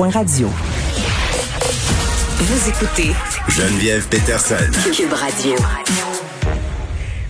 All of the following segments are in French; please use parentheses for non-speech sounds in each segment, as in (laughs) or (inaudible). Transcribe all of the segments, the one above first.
cube.radio. Vous écoutez Geneviève Peterson. Cube Radio.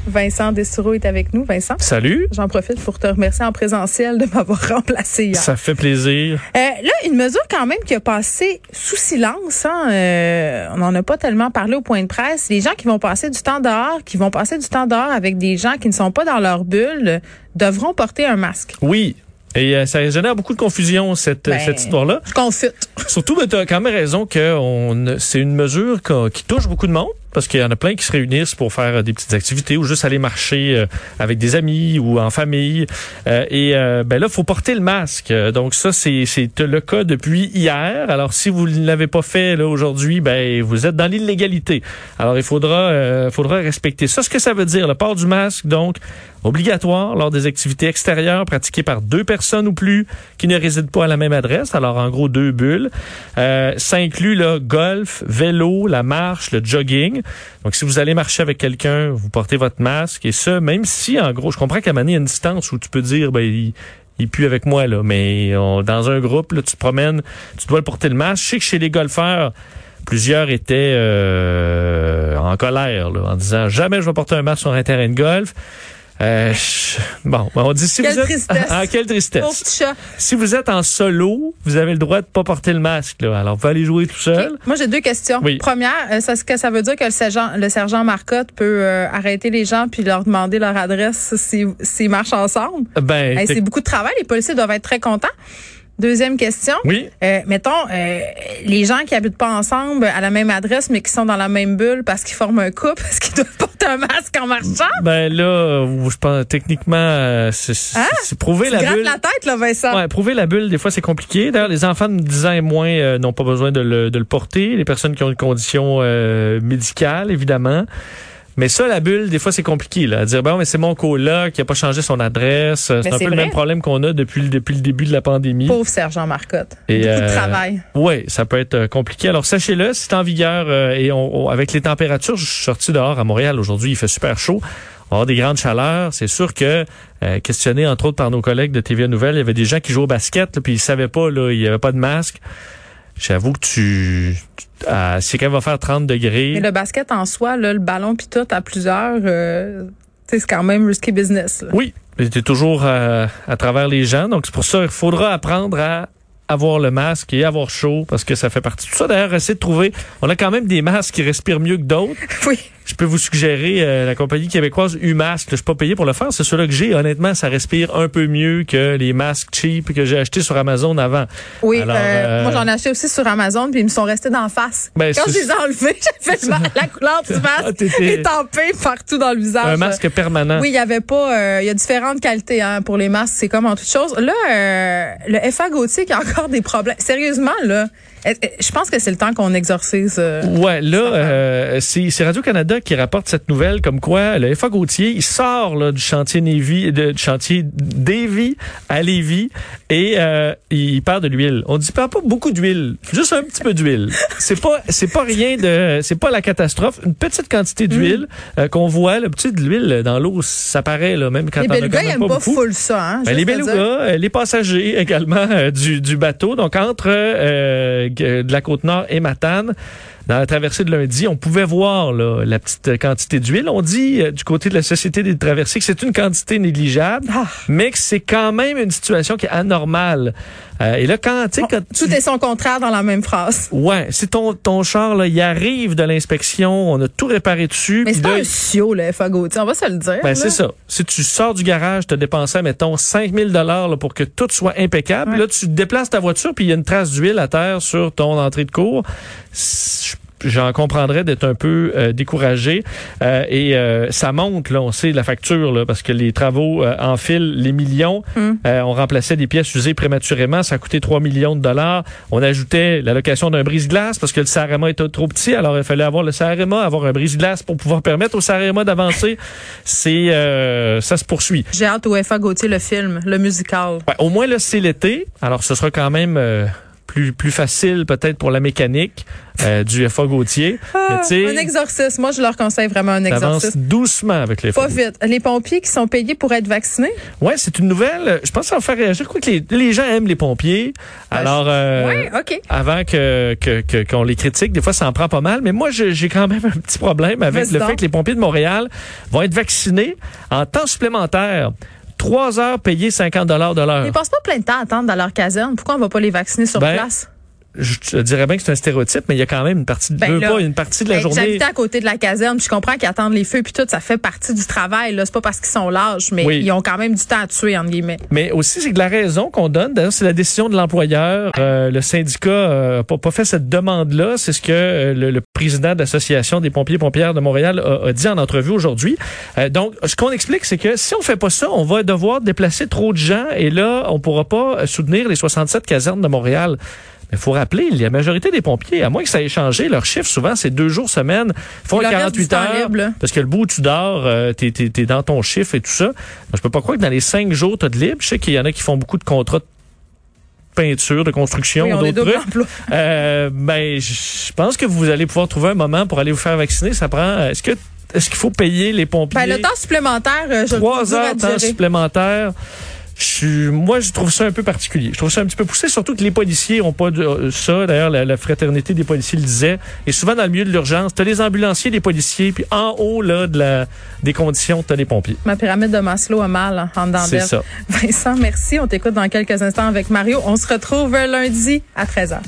Vincent Destoureau est avec nous. Vincent? Salut. J'en profite pour te remercier en présentiel de m'avoir (laughs) remplacé hier. Ça fait plaisir. Euh, là, une mesure quand même qui a passé sous silence. Hein, euh, on n'en a pas tellement parlé au point de presse. Les gens qui vont passer du temps dehors, qui vont passer du temps dehors avec des gens qui ne sont pas dans leur bulle, devront porter un masque. Oui. Et euh, ça génère beaucoup de confusion, cette, Ben, cette histoire-là. Je confute. Surtout, ben, tu as quand même raison que c'est une mesure qui touche beaucoup de monde. Parce qu'il y en a plein qui se réunissent pour faire euh, des petites activités ou juste aller marcher euh, avec des amis ou en famille. Euh, et ben là, faut porter le masque. Donc ça, c'est c'est le cas depuis hier. Alors si vous ne l'avez pas fait là aujourd'hui, ben vous êtes dans l'illégalité. Alors il faudra euh, faudra respecter ça. Ce que ça veut dire, le port du masque, donc obligatoire lors des activités extérieures pratiquées par deux personnes ou plus qui ne résident pas à la même adresse. Alors en gros deux bulles. Euh, ça inclut le golf, vélo, la marche, le jogging. Donc, si vous allez marcher avec quelqu'un, vous portez votre masque. Et ça, même si, en gros, je comprends qu'à donné, il y a une distance où tu peux dire, ben, il, pue avec moi, là. Mais dans un groupe, là, tu te promènes, tu dois porter le masque. Je sais que chez les golfeurs, plusieurs étaient euh, en colère, en disant, jamais je vais porter un masque sur un terrain de golf. Euh, bon, on dit si Quelle vous êtes... tristesse. (laughs) Ah, quelle tristesse. Pauvre petit chat. Si vous êtes en solo, vous avez le droit de pas porter le masque. Là. Alors, vous pouvez aller jouer tout seul. Moi, j'ai deux questions. Oui. Première, euh, que ça veut dire que le sergent, le sergent Marcotte peut euh, arrêter les gens puis leur demander leur adresse s'ils s'ils marchent ensemble? Ben, Hey, c'est beaucoup de travail. Les policiers doivent être très contents. Deuxième question. oui. Euh, mettons, euh, les gens qui habitent pas ensemble à la même adresse, mais qui sont dans la même bulle parce qu'ils forment un couple, (laughs) est-ce qu'ils doivent porter un masque en marchant? Ben là, euh, je pense techniquement, euh, c'est Hein? prouver Tu la bulle. la tête, là, Vincent. Ouais, prouver la bulle, des fois, c'est compliqué. D'ailleurs, les enfants de 10 ans et moins euh, n'ont pas besoin de le, de le porter. Les personnes qui ont une condition euh, médicale, évidemment. Mais ça, la bulle, des fois, c'est compliqué. Là, à dire, bon, mais c'est mon coloc qui a pas changé son adresse. C'est un peu le même problème qu'on a depuis, le- depuis le début de la pandémie. Pauvre sergent Marcotte. Et, beaucoup de euh, travail. Oui, ça peut être euh, compliqué. Alors sachez-le, c'est en vigueur euh, et on, on- avec les températures, je suis sorti dehors à Montréal aujourd'hui, il fait super chaud. On va avoir des grandes chaleurs. C'est sûr que, euh, questionné entre autres par nos collègues de TVA Nouvelle, il y avait des gens qui jouaient au basket, là, puis ils savaient pas, là, il y avait pas de masque. J'avoue que tu... tu- ah, si quelqu'un va faire 30 degrés... Mais le basket en soi, là, le ballon puis tout à plusieurs, euh, tu c'est quand même risky business. là. Oui, c'était toujours euh, à travers les gens. Donc, c'est pour ça qu'il faudra apprendre à avoir le masque et avoir chaud parce que ça fait partie de tout ça. D'ailleurs, essayer de trouver... On a quand même des masques qui respirent mieux que d'autres. (laughs) Oui. Je peux vous suggérer euh, la compagnie québécoise Umasque. Je suis pas payé pour le faire. C'est celui-là que j'ai. Honnêtement, ça respire un peu mieux que les masques cheap que j'ai achetés sur Amazon avant. Oui, Alors, euh, euh, moi j'en ai acheté aussi sur Amazon puis ils me sont restés d'en face. Ben, Quand je les ai enlevés, (laughs) j'ai fait la couleur du (laughs) Ah, masque t'étais- étampée partout dans le visage. Un masque permanent. Oui, il y avait pas. euh, Il y a différentes qualités hein, pour les masques. C'est comme en toute chose. Là, euh, le FA Gauthier qui a encore des problèmes. Sérieusement, là, je pense que c'est le temps qu'on exorcise. euh, Ouais, là, euh, c'est c'est Radio-Canada qui rapporte cette nouvelle comme quoi le FA Gauthier, il sort là, du chantier Navy, de, du chantier Davy à Lévis et euh, il perd de l'huile. On dit pas beaucoup d'huile, juste un petit peu d'huile. C'est pas c'est pas rien de c'est pas la catastrophe, une petite quantité d'huile euh, qu'on voit, le petit de l'huile dans l'eau, ça paraît là même quand les on a quand même pas beaucoup. full ça. Hein, Ben, les belugas, euh, les passagers (laughs) également euh, du, du bateau, donc entre euh, de la côte nord et Matane. Dans la traversée de lundi, on pouvait voir là, la petite quantité d'huile. On dit euh, du côté de la Société des traversées que c'est une quantité négligeable, Ah. mais que c'est quand même une situation qui est anormale. Euh, et là, quand, quand tu- Tout est son contraire dans la même phrase. Ouais, si ton, ton char, là, il arrive de l'inspection, on a tout réparé dessus. Mais c'est là, pas un chiot, le FA Gauthier. On va se le dire. ben, là. c'est ça. Si tu sors du garage, tu as dépensé, mettons, 5000 dollars là, pour que tout soit impeccable. Ouais. Là, tu déplaces ta voiture, puis il y a une trace d'huile à terre sur ton entrée de cours. J'en comprendrais d'être un peu euh, découragé. Euh, et euh, ça monte, là, on sait la facture, là, parce que les travaux euh, enfilent les millions. Hum. Euh, on remplaçait des pièces usées prématurément. Ça a coûté 3 millions de dollars. On ajoutait la location d'un brise-glace parce que le Sarema était trop petit. Alors, il fallait avoir le Sarema, avoir un brise-glace pour pouvoir permettre au Sarema d'avancer. C'est euh, Ça se poursuit. J'ai hâte au FA Gauthier, le film, le musical. Ouais, au moins, là, c'est l'été. Alors, ce sera quand même... plus plus facile peut-être pour la mécanique euh, du FA Gauthier. Ah, un exorcisme. Moi, je leur conseille vraiment un exorcisme. doucement avec les Pas vite. Les pompiers qui sont payés pour être vaccinés? Ouais, c'est une nouvelle. Je pense que ça va faire réagir. Je crois que les, gens aiment les pompiers. Ben, Alors, euh, avant que qu'on les critique, des fois, ça en prend pas mal. Mais moi, j'ai quand même (laughs) un petit problème avec le fait que les pompiers de Montréal vont être vaccinés en temps supplémentaire. Trois heures payées 50 dollars de l'heure. Ils passent pas plein de temps à attendre dans leur caserne. Pourquoi on va pas les vacciner sur ben, place? Je dirais bien que c'est un stéréotype, mais il y a quand même une partie de ben pas, une partie de la ben, journée. J'habitais à côté de la caserne, je comprends qu'ils attendent les feux puis tout, ça fait partie du travail. Là, c'est pas parce qu'ils sont larges, mais ils ont quand même du temps à tuer entre guillemets. Mais aussi, c'est que la raison qu'on donne, d'ailleurs, c'est la décision de l'employeur. Euh, le syndicat n'a pas, fait cette demande-là. C'est ce que euh, le, président de l'association des pompiers et pompières de Montréal a, dit en entrevue aujourd'hui. Euh, donc, ce qu'on explique, c'est que si on fait pas ça, on va devoir déplacer trop de gens et là, on pourra pas soutenir les 67 casernes de Montréal. Il faut rappeler, la majorité des pompiers, à moins que ça ait changé, leur chiffre, souvent, c'est deux jours semaine. Ils font 48 heures. Parce que le bout où tu dors, euh, t'es es, dans ton chiffre et tout ça. je peux pas croire que dans les cinq jours, tu as de libre. Je sais qu'il y en a qui font beaucoup de contrats de peinture, de construction, d'autres trucs. Euh, ben, je pense que vous allez pouvoir trouver un moment pour aller vous faire vacciner. Ça prend. Est-ce que est-ce qu'il faut payer les pompiers? Ben, le temps supplémentaire, euh, je Trois heures de temps supplémentaire. Je, moi, je trouve ça un peu particulier. Je trouve ça un petit peu poussé, surtout que les policiers ont pas de, euh, ça. D'ailleurs, la, fraternité des policiers le disait. Et souvent, dans le milieu de l'urgence, tu as les ambulanciers, les policiers, puis en haut là de la, des conditions, tu as les pompiers. Ma pyramide de Maslow a mal hein, en dedans C'est ça. Vincent, merci. On t'écoute dans quelques instants avec Mario. On se retrouve lundi à 13h.